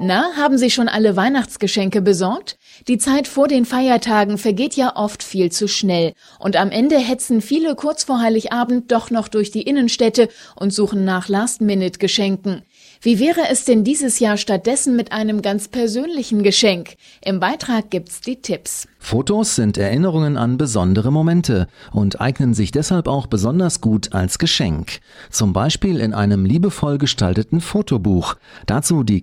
Na, haben Sie schon alle Weihnachtsgeschenke besorgt? Die Zeit vor den Feiertagen vergeht ja oft viel zu schnell und am Ende hetzen viele kurz vor Heiligabend doch noch durch die Innenstädte und suchen nach Last-Minute-Geschenken. Wie wäre es denn dieses Jahr stattdessen mit einem ganz persönlichen Geschenk? Im Beitrag gibt's die Tipps. Fotos sind Erinnerungen an besondere Momente und eignen sich deshalb auch besonders gut als Geschenk. Zum Beispiel in einem liebevoll gestalteten Fotobuch. Dazu die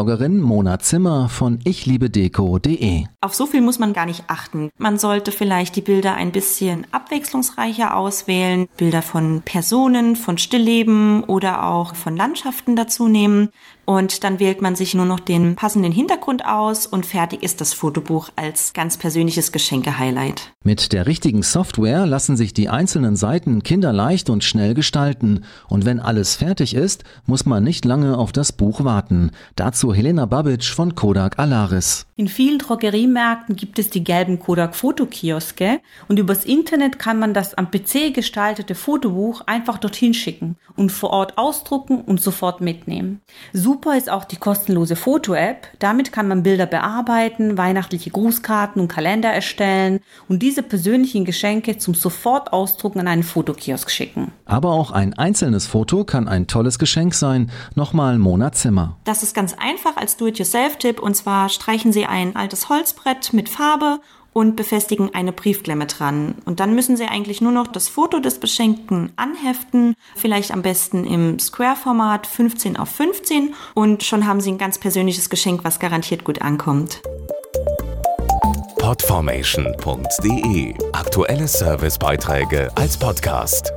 Kreativbloggerin Mona Zimmer von ichliebedeko.de. Auf so viel muss man gar nicht achten. Man sollte vielleicht die Bilder ein bisschen abwechslungsreicher auswählen. Bilder von Personen, von Stillleben oder auch von Landschaften dazu nehmen und dann wählt man sich nur noch den passenden Hintergrund aus und fertig ist das Fotobuch als ganz persönliches Geschenke-Highlight. Mit der richtigen Software lassen sich die einzelnen Seiten kinderleicht und schnell gestalten und wenn alles fertig ist, muss man nicht lange auf das Buch warten. Dazu Helena Babic von Kodak Alaris. In vielen Drogeriemärkten gibt es die gelben Kodak Fotokioske und übers Internet kann man das am PC gestaltete Fotobuch einfach dorthin schicken und vor Ort ausdrucken und sofort mitnehmen. Super ist auch die kostenlose Foto-App. Damit kann man Bilder bearbeiten, weihnachtliche Grußkarten und Kalender erstellen und diese persönlichen Geschenke zum sofort ausdrucken an einen Fotokiosk schicken. Aber auch ein einzelnes Foto kann ein tolles Geschenk sein. Nochmal Mona Zimmer. Das ist ganz einfach als Do-it-yourself-Tipp und zwar streichen Sie ein altes Holzbrett mit Farbe und befestigen eine Briefklemme dran. Und dann müssen Sie eigentlich nur noch das Foto des Beschenkten anheften, vielleicht am besten im Square-Format 15 auf 15 und schon haben Sie ein ganz persönliches Geschenk, was garantiert gut ankommt. Podformation.de Aktuelle Servicebeiträge als Podcast.